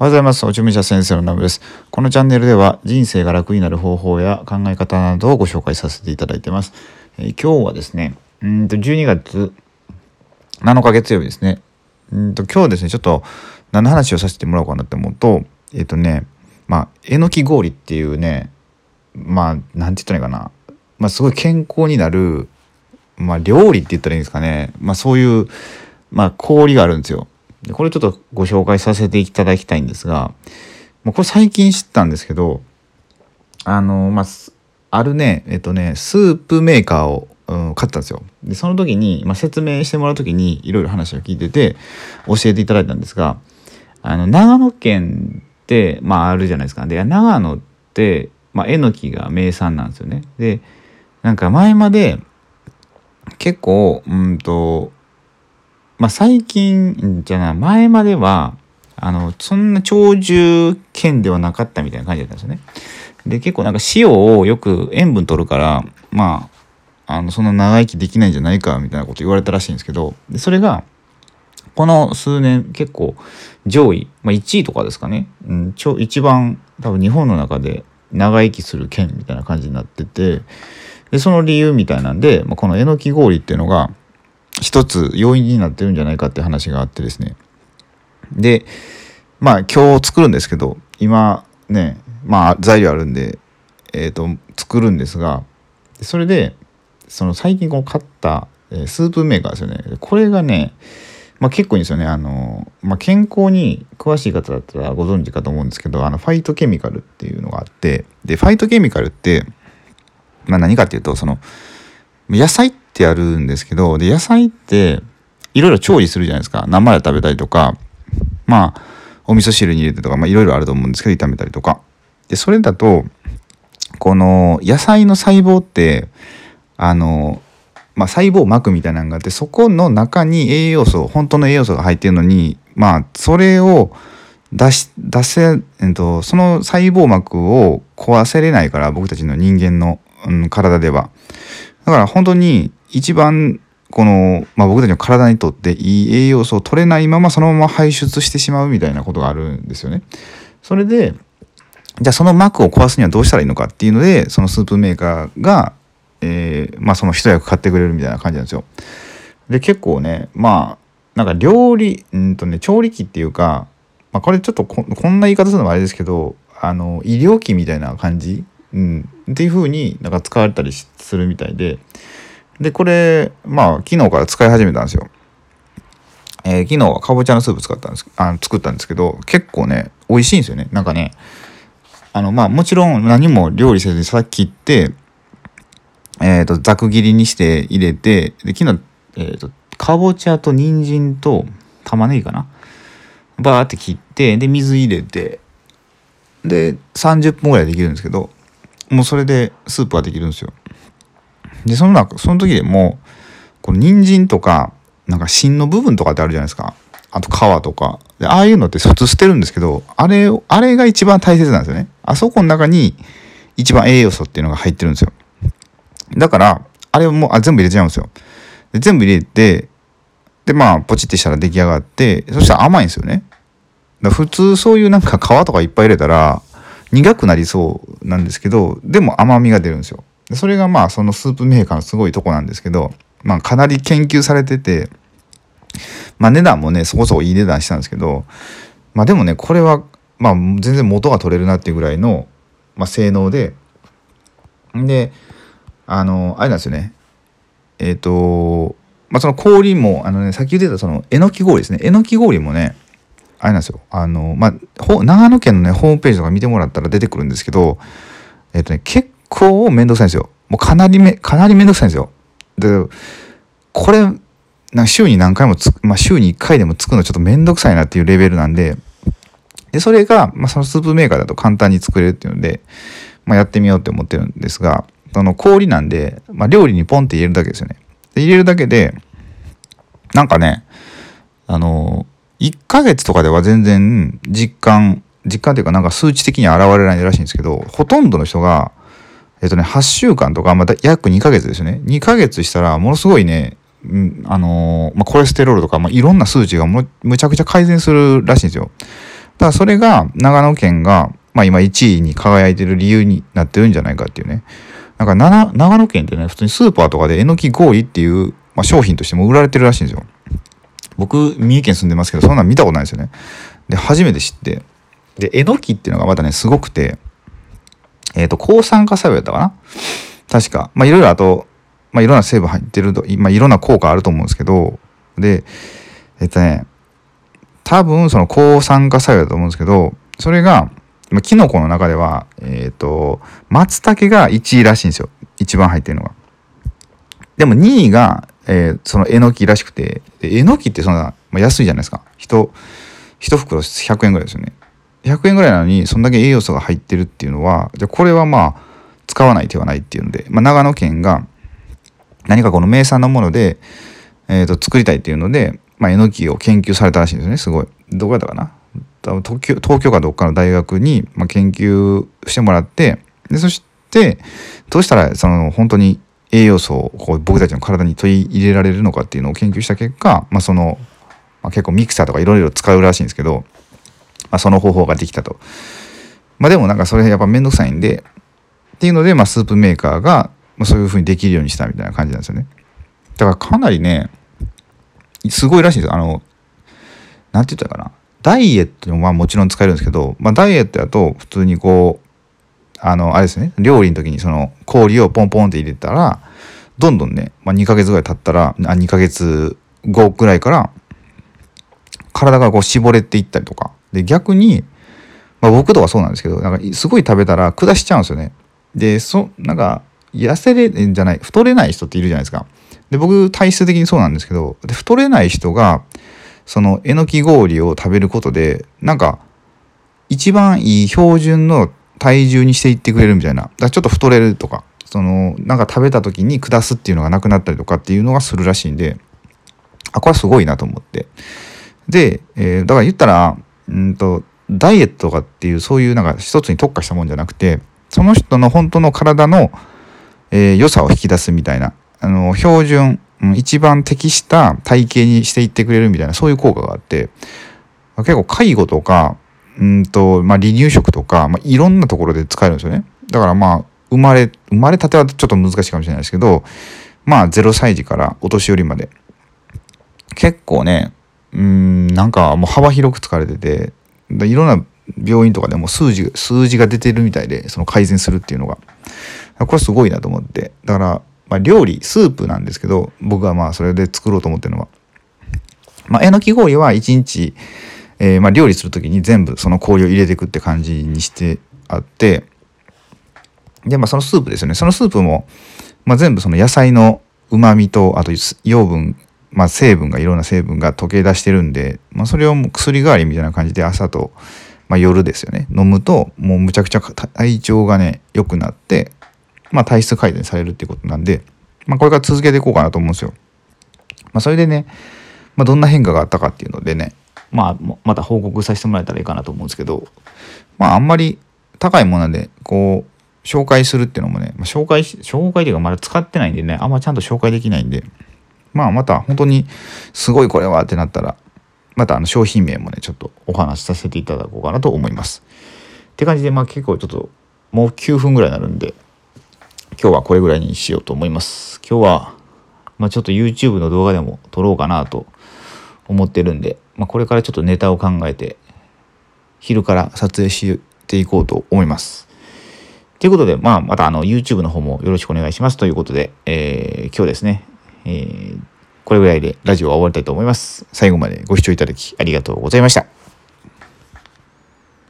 おはようございます。おちむしゃ先生のナムです。このチャンネルでは人生が楽になる方法や考え方などをご紹介させていただいてます。えー、今日はですね、うんと12月7日月曜日ですね。うんと今日ですね、ちょっと何の話をさせてもらおうかなって思うと、えっ、ー、とね、まあ、えのき氷っていうね、まあ、なんて言ったらいいかな。まあ、すごい健康になる、まあ、料理って言ったらいいんですかね。まあ、そういう、まあ、氷があるんですよ。でこれちょっとご紹介させていただきたいんですが、もうこれ最近知ったんですけど、あの、まあ、あるね、えっとね、スープメーカーを、うん、買ったんですよ。で、その時に、まあ、説明してもらう時にいろいろ話を聞いてて、教えていただいたんですが、あの、長野県って、まあ、あるじゃないですか。で、長野って、まあ、えのきが名産なんですよね。で、なんか前まで、結構、うんと、まあ、最近じゃない前まではあのそんな長寿県ではなかったみたいな感じだったんですよね。で結構なんか塩をよく塩分取るからまああのそんな長生きできないんじゃないかみたいなこと言われたらしいんですけどでそれがこの数年結構上位、まあ、1位とかですかね、うん、ちょ一番多分日本の中で長生きする県みたいな感じになっててでその理由みたいなんで、まあ、このえのき氷っていうのが一つ要因になってるんじゃないかって話があってですね。でまあ今日作るんですけど今ねまあ材料あるんでえっ、ー、と作るんですがそれでその最近こう買った、えスープメーカーですよね。これがねまあ、結構いいんですよね。あの、まあ、健康に詳しい方だったらご存知かと思うんですけどあのファイトケミカルっていうのがあってでファイトケミカルって、まあ、何かっていうとその野菜っってやるんですけど、で、野菜っていろいろ調理するじゃないですか。生で食べたりとか、まあ、お味噌汁に入れてとか、まあいろいろあると思うんですけど、炒めたりとか。で、それだと、この野菜の細胞って、あの、まあ、細胞膜みたいなのがあってそこの中に栄養素本当の栄養素が入ってるのにまあそれを出し出せ、えっと、その細胞膜を壊せれないから僕たちの人間の、うん、体ではだから本当に一番この、まあ、僕たちの体にとっていい栄養素を取れないままそのまま排出してしまうみたいなことがあるんですよね。それでじゃあその膜を壊すにはどうしたらいいのかっていうのでそのスープメーカーが、えー、まあ、その一役買ってくれるみたいな感じなんですよ。で結構ねまあなんか料理うんとね調理器っていうか、まあ、これちょっとこんな言い方するのもあれですけどあの医療器みたいな感じ？うん、っていう風になんか使われたりするみたいででこれまあ昨日から使い始めたんですよ。えー、昨日はかぼちゃのスープ使ったんですあの作ったんですけど結構ね美味しいんですよねなんかねあのまあもちろん何も料理せずにさっき切ってえっ、ー、とざく切りにして入れてで昨日えっ、ー、とかぼちゃと人参と玉ねぎかな？バーって切ってで水入れてで30分ぐらいできるんですけどもうそれでスープができるんですよ。でその中その時でもこの人参とかなんか芯の部分とかってあるじゃないですか。あと皮とか。でああいうのって普通捨てるんですけどあれあれが一番大切なんですよね。あそこの中に一番栄養素っていうのが入ってるんですよ。だからあれをもうあ全部入れちゃうんですよ。で全部入れてでまあポチってしたら出来上がってそしたら甘いんですよね。だ普通そういうなんか皮とかいっぱい入れたら苦くなりそうなんですけどでも甘みが出るんですよ。それがまあそのスープメーカーのすごいとこなんですけど、まあ、かなり研究されてて、まあ、値段もねそこそこいい値段したんですけど、まあ、でもねこれはまあ全然元が取れるなっていうぐらいの、まあ、性能でであのあれなんですよねえっ、ー、とまあその氷もあのねさっき言ってたそのえのき氷ですねえのき氷もねあれなんですよ。あの、まあ、長野県のね、ホームページとか見てもらったら出てくるんですけど、えっ、とね、結構めんどくさいんですよ。もうかなりめ、かなりめんどくさいんですよ。で、これ、なんか週に何回もつまあ、週に1回でも作るのちょっとめんどくさいなっていうレベルなんで、で、それが、まあ、そのスープメーカーだと簡単に作れるっていうので、まあ、やってみようって思ってるんですが、その氷なんで、まあ、料理にポンって入れるだけですよね。で入れるだけで、なんかね、あの1ヶ月とかでは全然実感、実感というかなんか数値的に現れないらしいんですけど、ほとんどの人が、えっとね、8週間とか、まあ、約2ヶ月ですね。2ヶ月したら、ものすごいね、うん、あのー、まあ、コレステロールとか、まあ、いろんな数値がむちゃくちゃ改善するらしいんですよ。だからそれが長野県が、まあ、今1位に輝いてる理由になってるんじゃないかっていうね。なんか長野県ってね、普通にスーパーとかでえのき氷っていう、まあ、商品としても売られてるらしいんですよ。僕、三重県住んでますけど、そんなん見たことないですよね。で、初めて知って。で、えのきっていうのがまたね、すごくて、えっ、ー、と、抗酸化作用やったかな？確か。まあ、いろいろあと、まあ、いろんな成分入ってると、まあ、いろんな効果あると思うんですけど、で、えっ、とね、多分その抗酸化作用だと思うんですけど、それが、まあ、キノコの中では、えっ、ー、と、松茸が1位らしいんですよ。一番入ってるのが。でも2位が、えー、そのえのきらしくて、えのきってそんな、まあ、安いじゃないですか。人、一袋100円ぐらいですよね。100円ぐらいなのに、そんだけ栄養素が入ってるっていうのは、じゃこれはまあ、使わない手はないっていうので、まあ、長野県が何かこの名産のもので、えー、と作りたいっていうので、まあ、えのきを研究されたらしいんですね、すごい。どこやったかな？東京東京かどっかの大学に、まあ、研究してもらってでそしてどうしたらその本当に栄養素をこう僕たちの体に取り入れられるのかっていうのを研究した結果、まあ、その、まあ、結構ミキサーとかいろいろ使うらしいんですけど、まあ、その方法ができたと。まあ、でもなんかそれやっぱめんどくさいんでっていうので、まあ、スープメーカーがそういうふうにできるようにしたみたいな感じなんですよね。だからかなりねすごいらしいんですよ。あのなんて言ったかなダイエットもまあもちろん使えるんですけど、まあ、ダイエットだと普通にこうあのあれですね料理の時にその氷をポンポンって入れたらどんどんね、まあ、2ヶ月ぐらい経ったらあ2ヶ月後ぐらいから体がこう絞れていったりとかで逆に、まあ、僕とかそうなんですけどなんかすごい食べたら下しちゃうんですよね。でそなんか痩せれんじゃない太れない人っているじゃないですか。で僕体質的にそうなんですけどで太れない人がそのえのき氷を食べることでなんか一番いい標準の体重にしていってくれるみたいな。だからちょっと太れるとかそのなんか食べた時に下すっていうのがなくなったりとかっていうのがするらしいんであこれはすごいなと思って。で、えー、だから言ったらうんとダイエットとかっていうそういうなんか一つに特化したもんじゃなくてその人の本当の体の、えー、良さを引き出すみたいなあの標準一番適した体型にしていってくれるみたいなそういう効果があって結構介護とかうんと、まあ、離乳食とか、まあ、いろんなところで使えるんですよね。だからまあ生まれ生まれたてはちょっと難しいかもしれないですけどまあ0歳児からお年寄りまで結構ねうんなんかもう幅広く使われてていろんな病院とかでも数字数字が出てるみたいでその改善するっていうのが。これすごいなと思って。だからまあ、料理スープなんですけど僕はまあそれで作ろうと思ってるのは、まあ、えのき氷は1日、えー、まあ料理する時に全部その氷を入れていくって感じにしてあって。でまあそのスープですよね。そのスープも、まあ、全部その野菜のうまみとあと養分まあ、成分がいろんな成分が溶け出してるんで、まあ、それを薬代わりみたいな感じで朝と、まあ、夜ですよね飲むともうむちゃくちゃ体調がね良くなってまあ、体質改善されるってことなんで、まあ、これから続けていこうかなと思うんですよ。まあ、それでね、まあ、どんな変化があったかっていうのでね、まあ、また報告させてもらえたらいいかなと思うんですけど、まあ、あんまり高いもので、こう、紹介するっていうのもね、まあ、紹介、紹介というかまだ使ってないんでね、あんまちゃんと紹介できないんで、まあ、また本当にすごいこれはってなったら、またあの商品名もね、ちょっとお話しさせていただこうかなと思います。って感じで、まあ結構ちょっと、もう9分ぐらいになるんで、今日はこれぐらいにしようと思います。今日は、まあ、ちょっと YouTube の動画でも撮ろうかなと思ってるんで、まあ、これからちょっとネタを考えて、昼から撮影していこうと思います。ということで、まあ、またあの YouTube の方もよろしくお願いしますということで、えー、今日ですね、えー、これぐらいでラジオは終わりたいと思います。最後までご視聴いただきありがとうございました。